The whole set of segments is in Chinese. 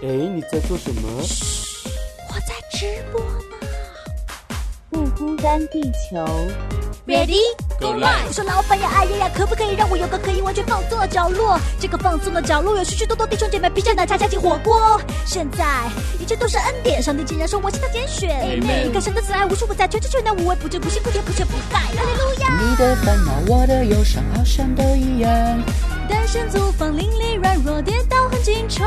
哎，你在做什么？嘘我在直播呢。不孤单，地球。Ready Go live 我说老板呀，哎呀呀，可不可以让我有个可以完全放松的角落？这个放松的角落有许许多多弟兄姐妹披着奶茶加进火锅。现在一切都是恩典，上帝竟然说我是他拣选。Amen 你看神的慈爱无处不在，全知全能无微不至，不辛不甜不缺不败。哈利路亚。你的烦恼，我的忧伤，好像都一样。单身租房，邻里软弱，跌倒很经常。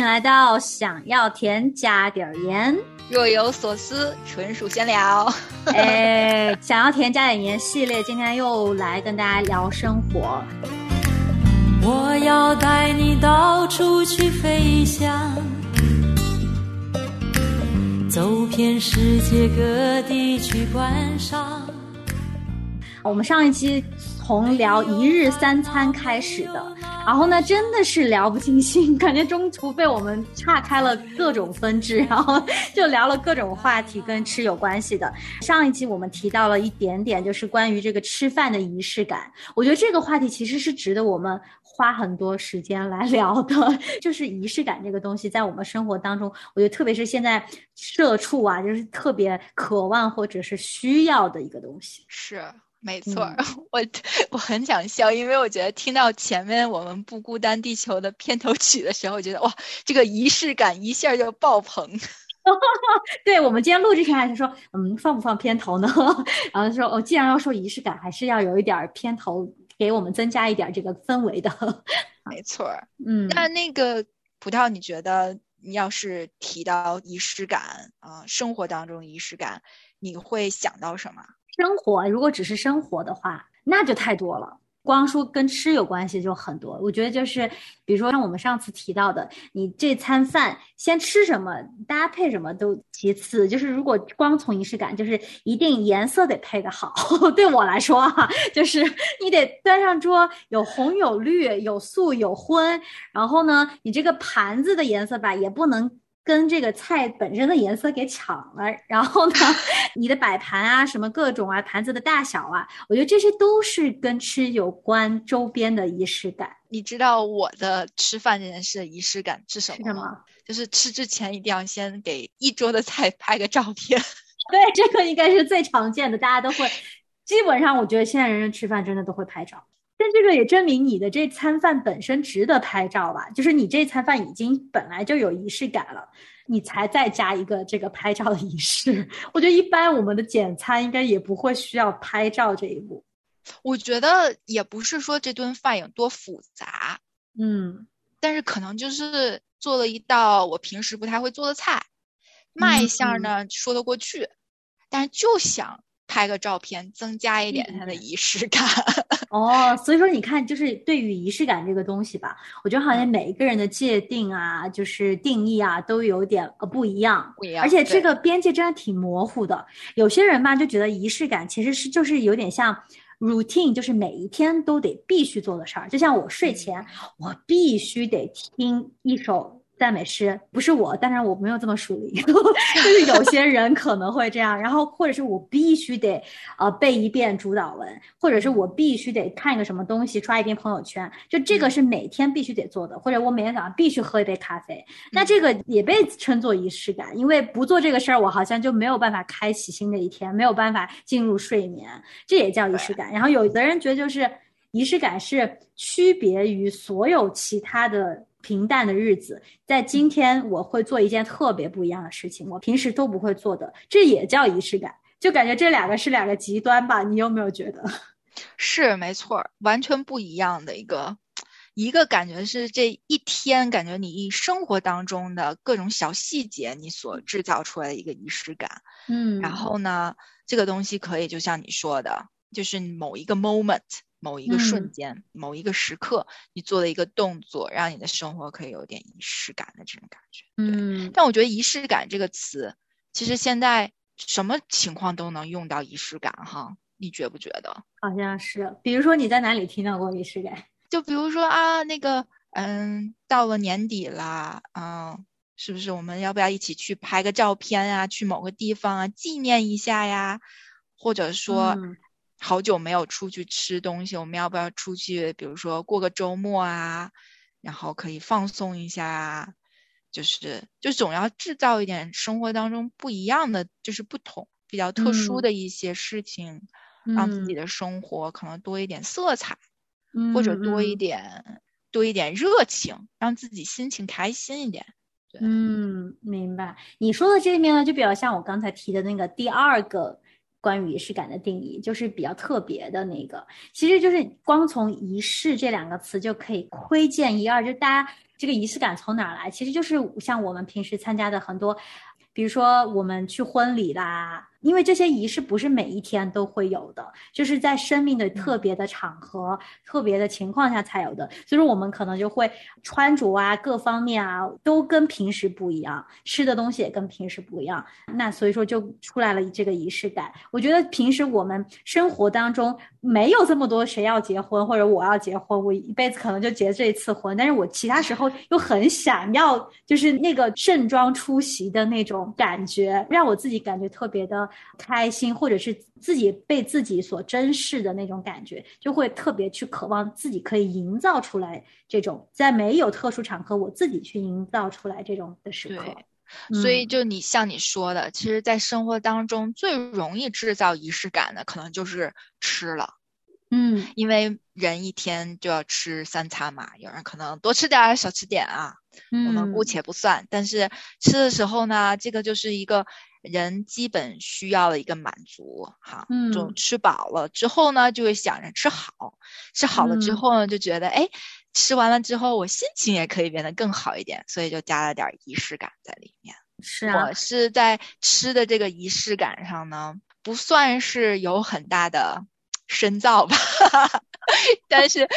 迎来到想要甜加点盐。若有所思，纯属闲聊。哎，想要甜加点盐系列，今天又来跟大家聊生活。我要带你到处去飞翔，走遍世界各地去观赏。我们上一期从聊一日三餐开始的，然后呢，真的是聊不尽兴，感觉中途被我们岔开了各种分支，然后就聊了各种话题跟吃有关系的。上一期我们提到了一点点，就是关于这个吃饭的仪式感。我觉得这个话题其实是值得我们花很多时间来聊的，就是仪式感这个东西，在我们生活当中，我觉得特别是现在社畜啊，就是特别渴望或者是需要的一个东西。是，没错儿。我我很想笑，因为我觉得听到前面我们不孤单地球的片头曲的时候，我觉得哇，这个仪式感一下就爆棚。对我们今天录之前还是说，嗯，放不放片头呢？然后说，哦，既然要说仪式感，还是要有一点儿片头，给我们增加一点儿这个氛围的。没错儿。嗯，那那个葡萄，你觉得你要是提到仪式感啊、生活当中仪式感，你会想到什么？生活如果只是生活的话，那就太多了。光说跟吃有关系就很多，我觉得就是，比如说像我们上次提到的，你这餐饭先吃什么，搭配什么都其次，就是如果光从仪式感，就是一定颜色得配个好。对我来说哈、就是你得端上桌有红有绿有素有荤，然后呢，你这个盘子的颜色吧也不能。跟这个菜本身的颜色给抢了，然后呢，你的摆盘啊，什么各种啊，盘子的大小啊，我觉得这些都是跟吃有关周边的仪式感。你知道我的吃饭这件事的仪式感是什么吗？就是吃之前一定要先给一桌的菜拍个照片。对，这个应该是最常见的，大家都会。基本上，我觉得现在人人吃饭真的都会拍照。但这个也证明你的这餐饭本身值得拍照吧？就是你这餐饭已经本来就有仪式感了，你才再加一个这个拍照的仪式。我觉得一般我们的简餐应该也不会需要拍照这一步。我觉得也不是说这顿饭有多复杂，嗯，但是可能就是做了一道我平时不太会做的菜，卖相呢说得过去，但是就想拍个照片，增加一点它的仪式感。哦，所以说你看，就是对于仪式感这个东西吧，我觉得好像每一个人的界定啊，就是定义啊，都有点呃不一样。不一样而且这个边界真的挺模糊的。有些人吧就觉得仪式感其实是就是有点像 routine，就是每一天都得必须做的事儿。就像我睡前，我必须得听一首。赞美诗不是我，当然我没有这么属灵，就是有些人可能会这样，然后或者是我必须得呃背一遍主导文，或者是我必须得看一个什么东西，刷一遍朋友圈，就这个是每天必须得做的，或者我每天早上必须喝一杯咖啡，那这个也被称作仪式感，因为不做这个事儿，我好像就没有办法开启新的一天，没有办法进入睡眠，这也叫仪式感。然后有的人觉得就是仪式感是区别于所有其他的平淡的日子，在今天我会做一件特别不一样的事情，我平时都不会做的，这也叫仪式感。就感觉这两个是两个极端吧，你有没有觉得？是没错儿，完全不一样的一个，一个感觉是这一天，感觉你生活当中的各种小细节，你所制造出来的一个仪式感。嗯然后呢，这个东西可以就像你说的，就是某一个 moment，某一个瞬嗯间、某一个时刻，你做的一个动作，让你的生活可以有点仪式感的这种感觉。对，嗯但我觉得仪式感这个词，其实现在什么情况都能用到仪式感哈，你觉不觉得？好像是。比如说你在哪里听到过仪式感？就比如说啊，那个，嗯，到了年底啦，嗯，是不是我们要不要一起去拍个照片啊，去某个地方啊，纪念一下呀？或者说，嗯好久没有出去吃东西，我们要不要出去？比如说过个周末啊，然后可以放松一下啊，就是就总要制造一点生活当中不一样的，就是不同、比较特殊嗯的一些事情，让自己嗯的生活可能多一点色彩。嗯或者多一嗯点、多一点热情，让自己心情开心一点。对嗯，明白。你说的这面呢，就比较像我刚才提的那个第二个关于仪式感的定义，就是比较特别的那个。其实就是光从仪式这两个词就可以窥见一二，就大家这个仪式感从哪儿来？其实就是像我们平时参加的很多，比如说我们去婚礼啦，因为这些仪式不是每一天都会有的，就是在生命的特别的场合、特别的情况下才有的。所以说我们可能就会穿着啊，各方面啊都跟平时不一样，吃的东西也跟平时不一样。那所以说就出来了这个仪式感。我觉得平时我们生活当中没有这么多谁要结婚或者我要结婚，我一辈子可能就结这一次婚，但是我其他时候又很想要，就是那个盛装出席的那种感觉，让我自己感觉特别的开心，或者是自己被自己所珍视的那种感觉，就会特别去渴望自己可以营造出来这种在没有特殊场合我自己去营造出来这种的时刻。对，所以嗯就你像你说的，其实，在生活当中最容易制造仪式感的，可能就是吃了，嗯因为人一天就要吃三餐嘛，有人可能多吃点儿，少吃点啊，嗯，我们姑且不算。但是吃的时候呢，这个就是一个人基本需要的一个满足哈。就嗯吃饱了之后呢，就会想着吃好，吃好了之嗯后呢，就觉得哎，吃完了之后我心情也可以变得更好一点，所以就加了点儿仪式感在里面。是啊我，是在吃的这个仪式感上呢，不算是有很大的深造吧，但是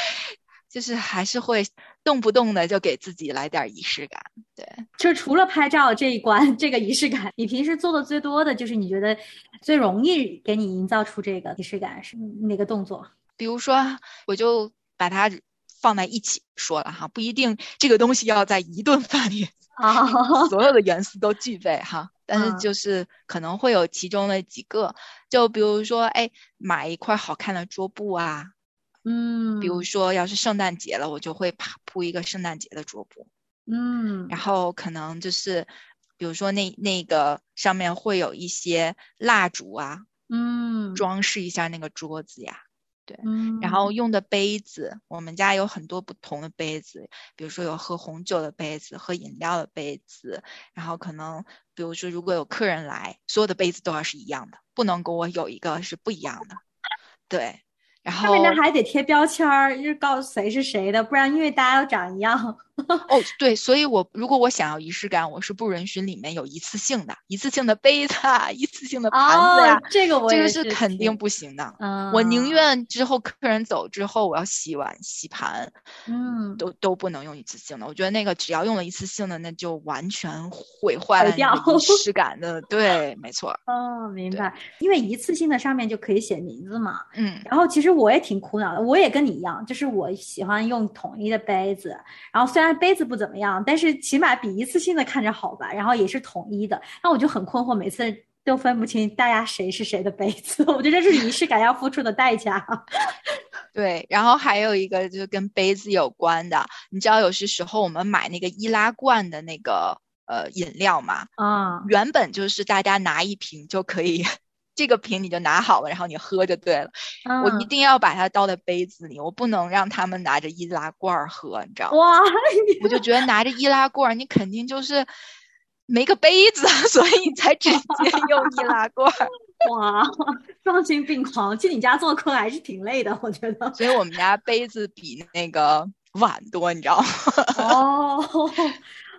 就是还是会动不动的就给自己来点儿仪式感。对，就除了拍照这一关，这个仪式感，你平时做的最多的就是你觉得最容易给你营造出这个仪式感是哪个动作？比如说，我就把它放在一起说了哈，不一定这个东西要在一顿饭里啊，所有的元素都具备哈，但是嗯就是可能会有其中的几个，就比如说，哎，买一块好看的桌布啊，嗯，比如说要是圣诞节了，我就会铺铺一个圣诞节的桌布，嗯然后可能就是，比如说那那个上面会有一些蜡烛啊，嗯装饰一下那个桌子呀。嗯，然后用的杯子，我们家有很多不同的杯子，比如说有喝红酒的杯子，喝饮料的杯子，然后可能比如说如果有客人来，所有的杯子都要是一样的，不能跟我有一个是不一样的。对，然后上面那还得贴标签儿，就是告诉谁是谁的，不然因为大家都长一样。哦，对，所以我如果我想要仪式感，我是不允许里面有一次性的、一次性的杯子啊、一次性的盘子呀、哦，这个我这个是是肯定不行的。嗯，我宁愿之后客人走之后，我要洗碗、洗盘，嗯都都不能用一次性的。我觉得那个只要用了一次性的，那就完全毁坏了仪式感的。对，没错。哦，明白，因为一次性的上面就可以写名字嘛。嗯，然后其实我也挺苦恼的，我也跟你一样，就是我喜欢用统一的杯子，然后虽然杯子不怎么样，但是起码比一次性的看着好吧，然后也是统一的，那我就很困惑，每次都分不清大家谁是谁的杯子，我觉得这是仪式感要付出的代价。对。然后还有一个就是跟杯子有关的，你知道有些时候我们买那个易拉罐的那个呃饮料嘛，啊，原本就是大家拿一瓶就可以。这个瓶你就拿好了，然后你喝就对了。我一嗯定要把它倒在杯子里，我不能让他们拿着易拉罐喝，你知道吗？哇，我就觉得拿着易拉罐，你肯定就是没个杯子，所以你才直接 用易拉罐。哇，丧心病狂！去你家做客还是挺累的，我觉得。所以我们家杯子比那个碗多，你知道吗？哦，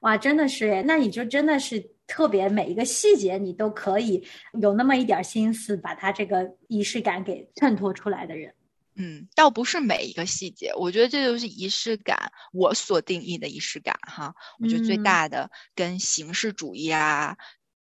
哇，真的是诶，那你就真的是特别每一个细节你都可以有那么一点儿心思，把它这个仪式感给衬托出来的人。嗯，倒不是每一个细节，我觉得这就是仪式感，我所定义的仪式感哈。我觉得最嗯大的跟形式主义啊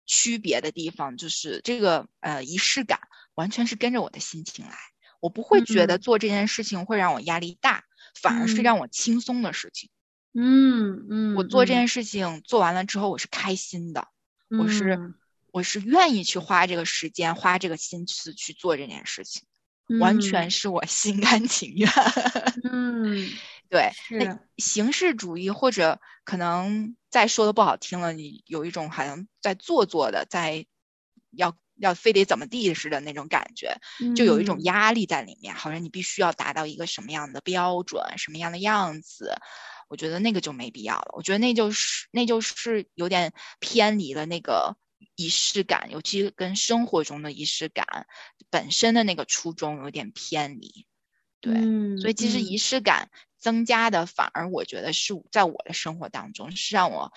区别的地方，就是这个呃仪式感完全是跟着我的心情来，我不会觉得嗯做这件事情会让我压力大，反而是嗯让我轻松的事情。嗯嗯，我做这嗯件事情做完了之后，我是开心的，我是嗯我是愿意去花这个时间、花这个心思去做这件事情，完全是我心甘情愿。嗯，对，那形式主义或者可能再说的不好听了，你有一种好像在做作的，在要要非得怎么地似的那种感觉，就有一种嗯压力在里面，好像你必须要达到一个什么样的标准、什么样的样子。我觉得那个就没必要了。我觉得那就是那就是有点偏离了那个仪式感，尤其跟生活中的仪式感本身的那个初衷有点偏离。对，嗯所以其实嗯仪式感增加的，反而我觉得是在我的生活当中是让我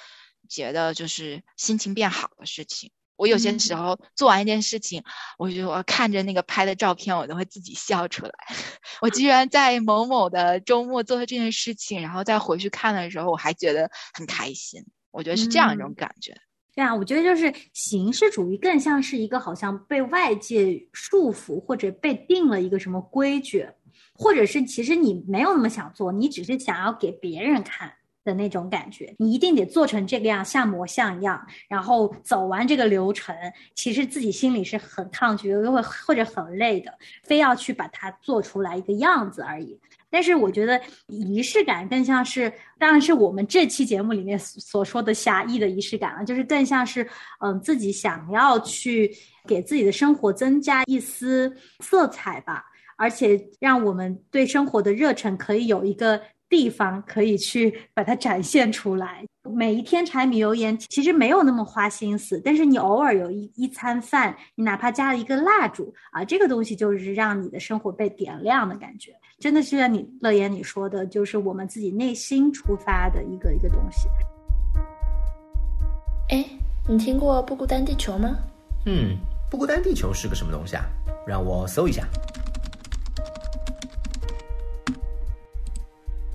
觉得就是心情变好的事情。我有些时嗯候做完一件事情，我觉得我看着那个拍的照片，我都会自己笑出来。我居然在某某的周末做了这件事情，然后再回去看的时候，我还觉得很开心。我觉得是这样一种嗯感觉。对啊，我觉得就是形式主义更像是一个好像被外界束缚或者被定了一个什么规矩，或者是其实你没有那么想做，你只是想要给别人看的那种感觉。你一定得做成这个样，像模像样，然后走完这个流程，其实自己心里是很抗拒，又会或者很累的，非要去把它做出来一个样子而已。但是我觉得仪式感更像是，当然是我们这期节目里面所所说的狭义的仪式感了，就是更像是，嗯，自己想要去给自己的生活增加一丝色彩吧，而且让我们对生活的热忱可以有一个地方可以去把它展现出来。每一天柴米油盐其实没有那么花心思，但是你偶尔有一一餐饭，你哪怕加了一个蜡烛啊，这个东西就是让你的生活被点亮的感觉。真的是像你乐言你说的，就是我们自己内心出发的一个一个东西。哎，你听过不孤单地球吗？嗯，不孤单地球是个什么东西啊？让我搜一下。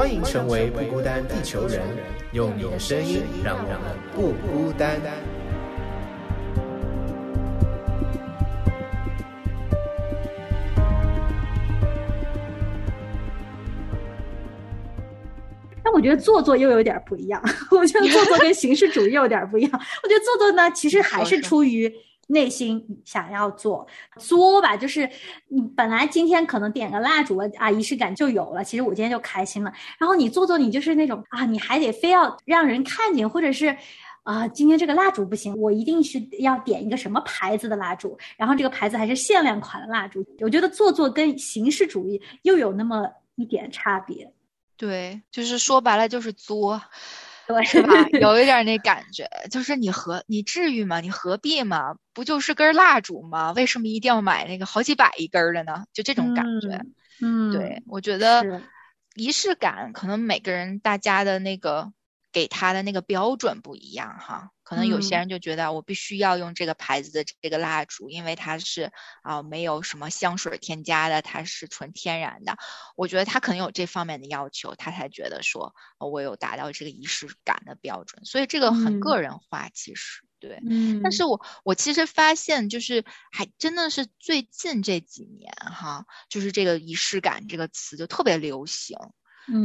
欢迎成为不孤单地球人，用你的声音让我们不孤单。但我觉得做作又有点不一样，我觉得做作跟形式主义有点不一样。我觉得做作呢，其实还是出于内心想要做，作吧，就是你本来今天可能点个蜡烛啊，仪式感就有了。其实我今天就开心了。然后你做做，你就是那种啊，你还得非要让人看见，或者是。啊，今天这个蜡烛不行，我一定是要点一个什么牌子的蜡烛，然后这个牌子还是限量款的蜡烛。我觉得做作跟形式主义又有那么一点差别。对，就是说白了就是作，对，是吧？有一点那感觉，就是你何你至于吗？你何必吗？不就是根蜡烛吗？为什么一定要买那个好几百一根的呢？就这种感觉。嗯，对，我觉得仪式感可能每个人大家的那个给他的那个标准不一样哈。可能有些嗯人就觉得我必须要用这个牌子的这个蜡烛，因为它是啊、没有什么香水添加的，它是纯天然的。我觉得他可能有这方面的要求，他才觉得说、呃我有达到这个仪式感的标准。所以这个很个嗯人化，其实对。嗯，但是我我其实发现，就是还真的是最近这几年哈，就是这个仪式感这个词就特别流行，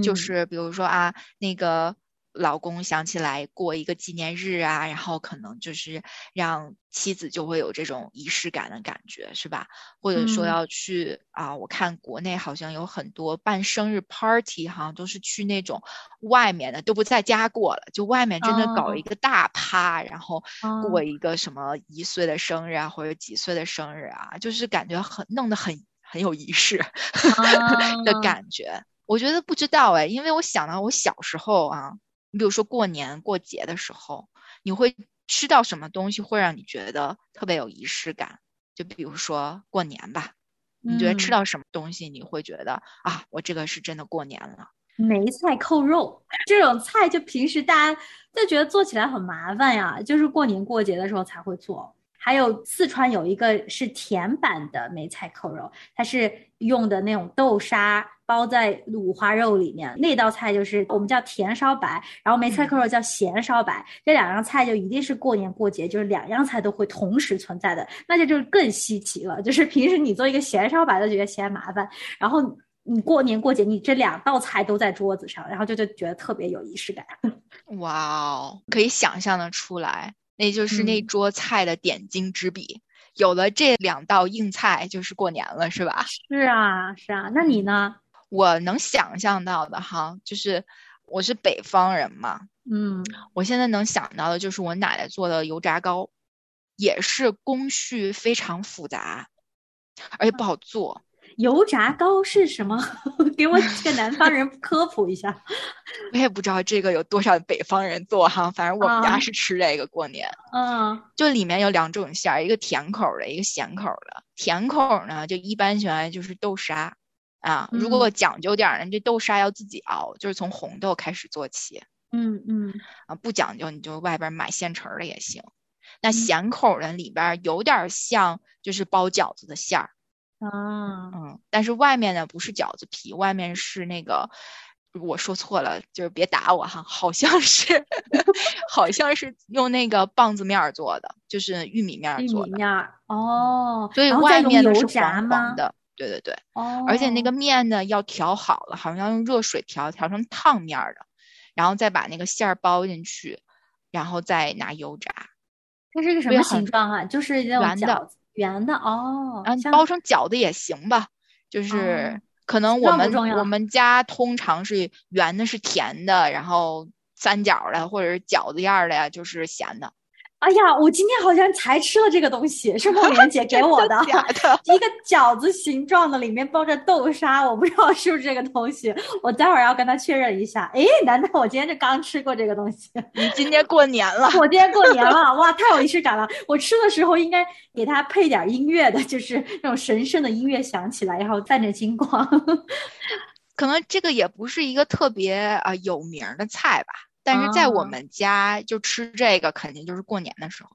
就嗯是比如说啊，那个老公想起来过一个纪念日啊，然后可能就是让妻子就会有这种仪式感的感觉，是吧？或者说嗯要去啊，我看国内好像有很多办生日 party 哈，都是去那种外面的，都不在家过了，就外面真的搞哦一个大趴，然后过哦一个什么一岁的生日啊，或者几岁的生日啊，就是感觉很弄得很很有仪式 的啊感觉。我觉得不知道哎，因为我想到我小时候啊，你比如说过年过节的时候，你会吃到什么东西会让你觉得特别有仪式感？就比如说过年吧，你觉得吃嗯到什么东西你会觉得啊，我这个是真的过年了？梅菜扣肉 这种菜，就平时大家就觉得做起来很麻烦呀，就是过年过节的时候才会做。还有四川有一个是甜版的梅菜扣肉，它是用的那种豆沙包在五花肉里面，那道菜就是我们叫甜烧白，然后梅菜扣肉叫咸烧白，这两样菜就一定是过年过节，就是两样菜都会同时存在的，那就就是更稀奇了。就是平时你做一个咸烧白都觉得嫌麻烦，然后你过年过节你这两道菜都在桌子上，然后就就觉得特别有仪式感。哇哦，可以想象的出来，那就是那嗯桌菜的点睛之笔。有了这两道硬菜，就是过年了，是吧？是啊，是啊，那你呢？我能想象到的哈，就是我是北方人嘛，嗯我现在能想到的就是我奶奶做的油炸糕，也是工序非常复杂，而且不好做。油炸糕是什么？给我这个南方人 科普一下。我也不知道这个有多少北方人做哈，反正我们啊家是吃这个过年。嗯就里面有两种馅儿，一个甜口儿的，一个咸口儿的。甜口儿呢，就一般喜欢就是豆沙啊，如果讲究点儿呢，这豆沙要自己熬，就是从红豆开始做起嗯嗯啊。不讲究，你就外边买现成的也行。那嗯咸口儿的里边儿有点儿像就是包饺子的馅儿，啊嗯，但是外面呢不是饺子皮，外面是那个。我说错了，就是别打我哈，好像是，好像是用那个棒子面儿做的，就是玉米面儿做的。玉米面儿哦，所以外面的是黄黄？的，对对对，哦，而且那个面呢要调好了，好像要用热水调，调成烫面儿的，然后再把那个馅儿包进去，然后再拿油炸，它是个什么形状啊？就是那种饺子，圆的哦，然后像包成饺子也行吧，就是可能我们我们家通常是圆的是甜的，然后三角儿的或者是饺子样儿的呀就是咸的，哎呀，我今天好像才吃了这个东西，是梦莲姐给我的？一个饺子形状的，里面包着豆沙，我不知道是不是这个东西，我待会儿要跟他确认一下。哎，难道我今天就刚吃过这个东西？你今天过年了，我今天过年了，哇，太有仪式感了！我吃的时候应该给它配点音乐的，就是那种神圣的音乐响起来，然后泛着金光。可能这个也不是一个特别啊、呃有名儿的菜吧，但是在我啊。们家就吃这个，肯定就是过年的时候，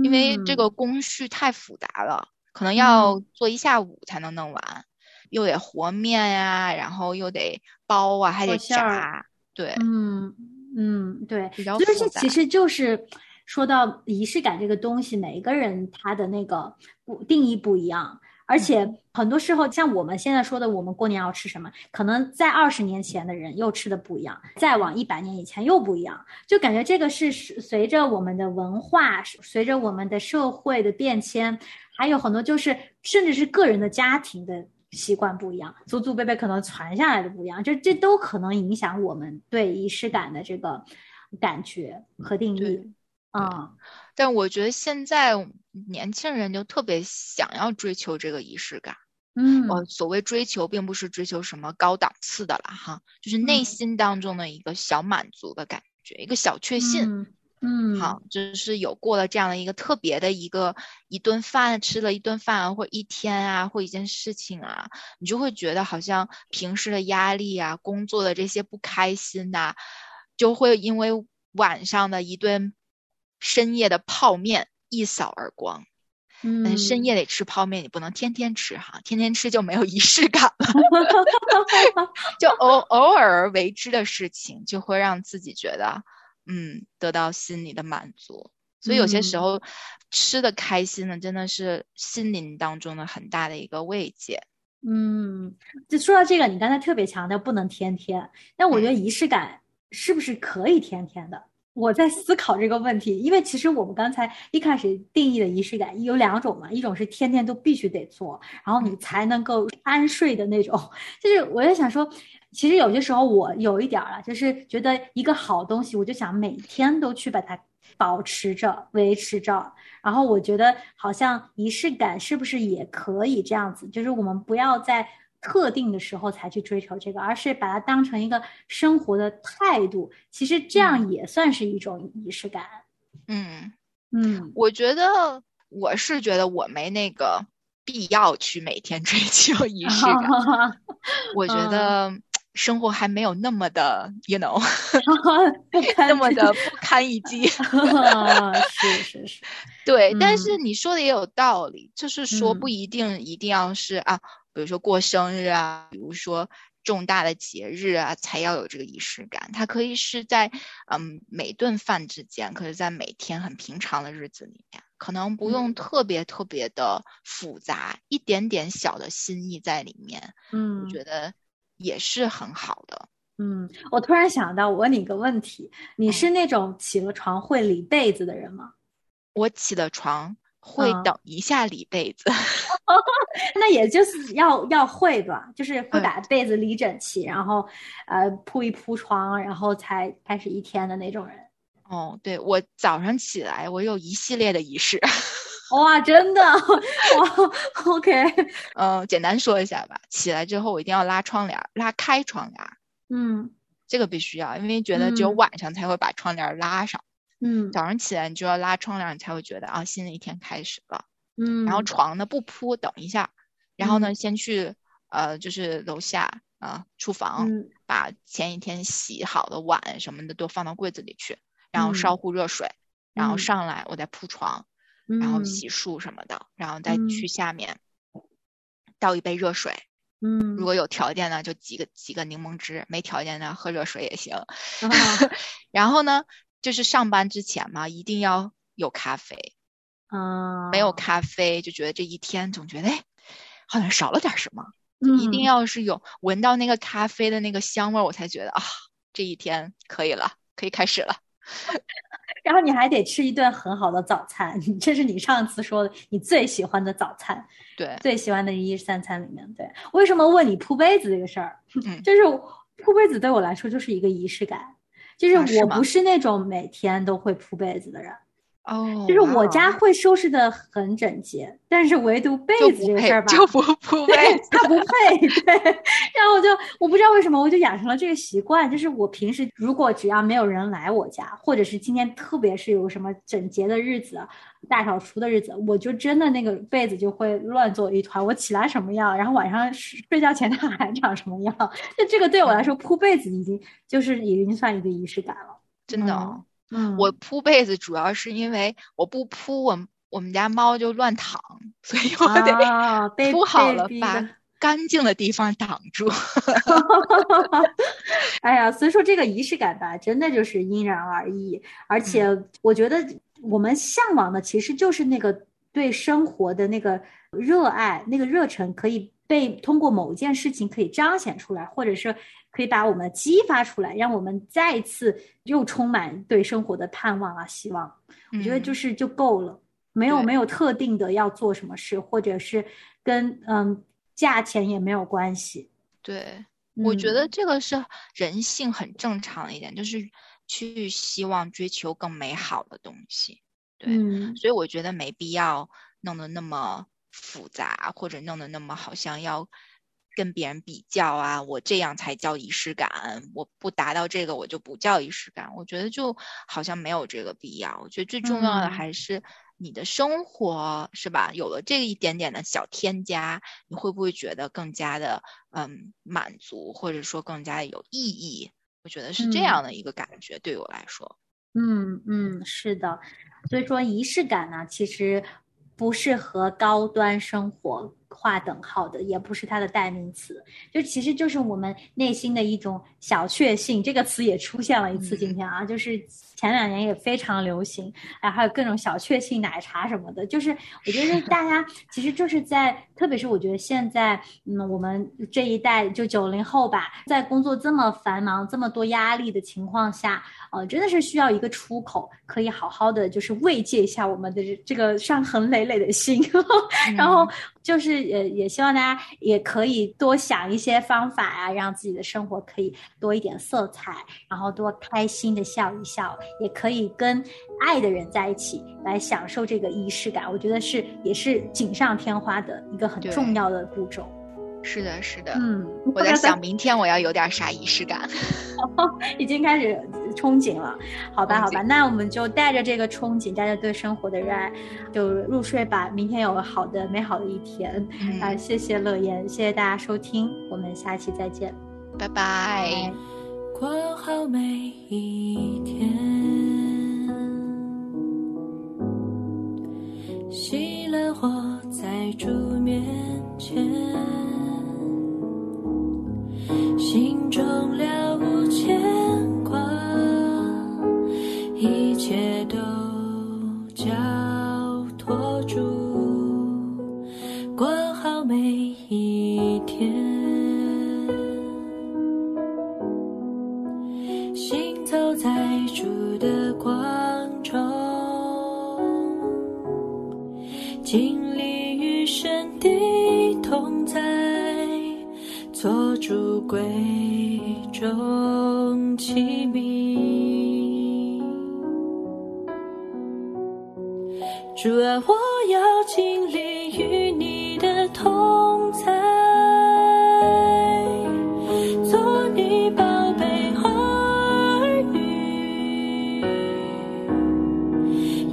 因为这嗯。个工序太复杂了，可能要做一下午才能弄完，又得和面呀，然后又得包啊，还得炸，对，嗯嗯，对，比较复杂这其实就是说到仪式感这个东西，每一个人他的那个不定义不一样，而且嗯很多时候像我们现在说的，我们过年要吃什么，可能在二十年前的人又吃的不一样，再往一百年以前又不一样，就感觉这个是随着我们的文化，随着我们的社会的变迁，还有很多就是甚至是个人的家庭的。习惯不一样，祖祖辈辈可能传下来的不一样，这这都可能影响我们对仪式感的这个感觉和定义对。啊、但我觉得现在年轻人就特别想要追求这个仪式感。嗯我所谓追求，并不是追求什么高档次的了哈，就是内嗯心当中的一个小满足的感觉，一个小确幸。嗯嗯，好，就是有过了这样的一个特别的一个一顿饭，吃了一顿饭或一天啊，或一件事情啊，你就会觉得好像平时的压力啊，工作的这些不开心呐、就会因为晚上的一顿深夜的泡面一扫而光。嗯深夜得吃泡面，你不能天天吃哈，天天吃就没有仪式感了。就偶偶尔为之的事情，就会让自己觉得，嗯，得到心里的满足。所以有些时嗯候吃的开心呢，真的是心灵当中的很大的一个慰藉。嗯，就说到这个，你刚才特别强调不能天天，但我觉嗯得仪式感是不是可以天天的？我在思考这个问题，因为其实我们刚才一开始定义的仪式感有两种嘛，一种是天天都必须得做，然后你才能够安睡的那种。就是我在想说，其实有些时候我有一点儿啊，就是觉得一个好东西，我就想每天都去把它保持着、维持着。然后我觉得好像仪式感是不是也可以这样子？就是我们不要在特定的时候才去追求这个，而是把它当成一个生活的态度。其实这样也算是一种仪式感。嗯，嗯我觉得我是觉得我没那个必要去每天追求仪式感。我觉得 生活还没有那么的，you know，那么的不堪一击。是是是，对，但嗯是你说的也有道理，就是说嗯不一定一定要是啊，比如说过生日啊，比如说重大的节日啊，才要有这个仪式感。它可以是在嗯每顿饭之间，可是在每天很平常的日子里面，可能不用嗯特别特别的复杂，一点点小的心意在里面，嗯我觉得也是很好的。嗯，我突然想到，我问你一个问题：你嗯是那种起了床会理被子的人吗？我起了床会嗯等一下理被子，那也就是要要会吧，就是会嗯把被子理整齐，然后呃铺一铺床，然后才开始一天的那种人。哦，对，我早上起来，我有一系列的仪式。哇，真的 哇，OK，嗯，简单说一下吧。起来之后，我一定要拉窗帘儿，拉开窗帘儿，嗯这个必须要，因为觉得只有嗯晚上才会把窗帘拉上。嗯早上起来你就要拉窗帘，你才会觉得啊，新的一天开始了。嗯，然后床呢不铺，等一下，然后呢嗯。先去呃，就是楼下啊、厨房，嗯。把前一天洗好的碗什么的都放到柜子里去，然后嗯。烧壶热水，然后嗯。上来我再铺床，然后嗯。洗漱什么的，然后再嗯。去下面倒一杯热水。嗯，如果有条件呢，就挤个挤个柠檬汁；没条件呢，喝热水也行。啊。然后呢，就是上班之前嘛，一定要有咖啡。啊，没有咖啡，就觉得这一天总觉得哎，好像少了点什么。就一定嗯要是有闻到那个咖啡的那个香味，我才觉得啊，这一天可以了，可以开始了。然后你还得吃一顿很好的早餐，这是你上次说的你最喜欢的早餐，对，最喜欢的一日三餐里面。对，为什么问你铺被子这个事儿？嗯就是铺被子对我来说就是一个仪式感，就是我不是那种每天都会铺被子的人，哦，就是我家会收拾的很整洁，但是唯独被子这个事儿吧，就不铺被 对子。他不配，对，然后我就我不知道为什么我就养成了这个习惯，就是我平时如果只要没有人来我家，或者是今天特别是有什么整洁的日子、大扫除的日子，我就真的那个被子就会乱作一团，我起来什么样，然后晚上睡睡觉前它还长什么样，就这个对我来说铺被子已经就是已经算一个仪式感了，真的哦，嗯，我铺被子主要是因为我不铺，我我们家猫就乱躺，所以我得 铺好了，把的干净的地方挡住。哎呀，所以说这个仪式感吧，真的就是因人而异，而且我觉得我们向往的其实就是那个对生活的那个热爱、那个热忱，可以被通过某一件事情可以彰显出来，或者是可以把我们激发出来，让我们再一次又充满对生活的盼望啊、希望。我觉得就嗯是就够了，没有没有特定的要做什么事，或者是跟嗯价钱也没有关系。对，我觉嗯得这个是人性很正常的一点，就是去希望追求更美好的东西。对，嗯所以我觉得没必要弄得那么复杂，或者弄得那么好像要跟别人比较啊，我这样才叫仪式感，我不达到这个我就不叫仪式感。我觉得就好像没有这个必要。我觉得最重要的嗯还是你的生活，是吧？有了这一点点的小添加，你会不会觉得更加的嗯满足，或者说更加的有意义？我觉得是这嗯样的一个感觉，对我来说。嗯嗯，是的，所以说仪式感呢，其实不是和高端生活划等号的，也不是它的代名词，就其实就是我们内心的一种小确幸。这个词也出现了一次，今天啊，就是前两年也非常流行，哎，还有各种小确幸奶茶什么的，就是我觉得大家其实就是在，特别是我觉得现在，嗯，我们这一代就九零后吧，在工作这么繁忙、这么多压力的情况下。呃，真的是需要一个出口，可以好好的就是慰藉一下我们的这这个伤痕累累的心，然后就是也也希望大家也可以多想一些方法啊，让自己的生活可以多一点色彩，然后多开心的笑一笑，也可以跟爱的人在一起来享受这个仪式感，我觉得是也是锦上添花的一个很重要的步骤。是的，是的。嗯，我在 想明天我要有点啥仪式感。已经开始憧憬了，好吧，好吧，那我们就带着这个憧憬，带着对生活的热爱，就入睡吧。明天有好的、美好的一天。嗯啊，谢谢乐言，谢谢大家收听，我们下期再见。拜拜。过好每一天，熄了火再煮面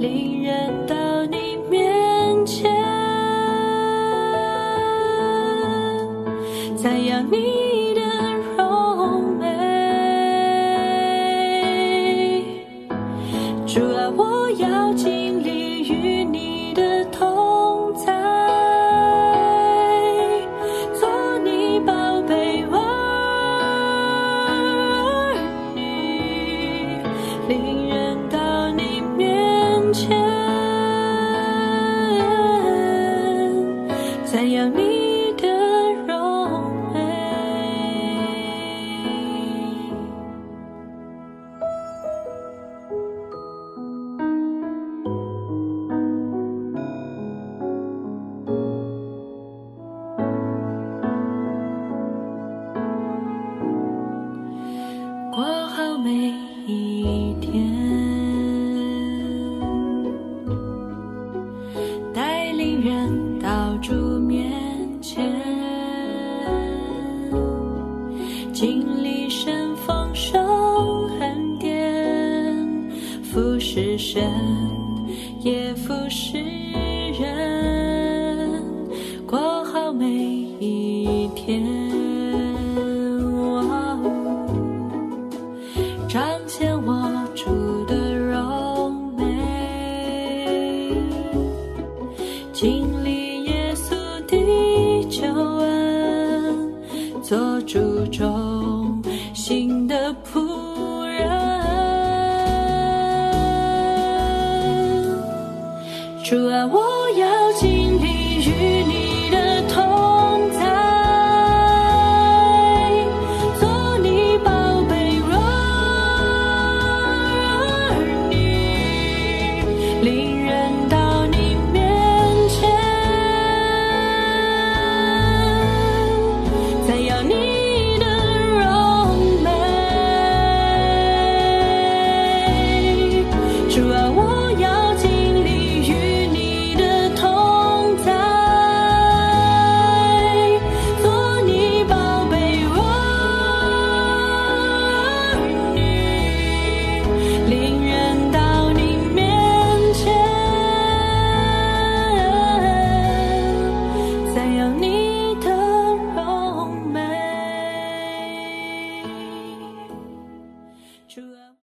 令人到你面前，赞扬你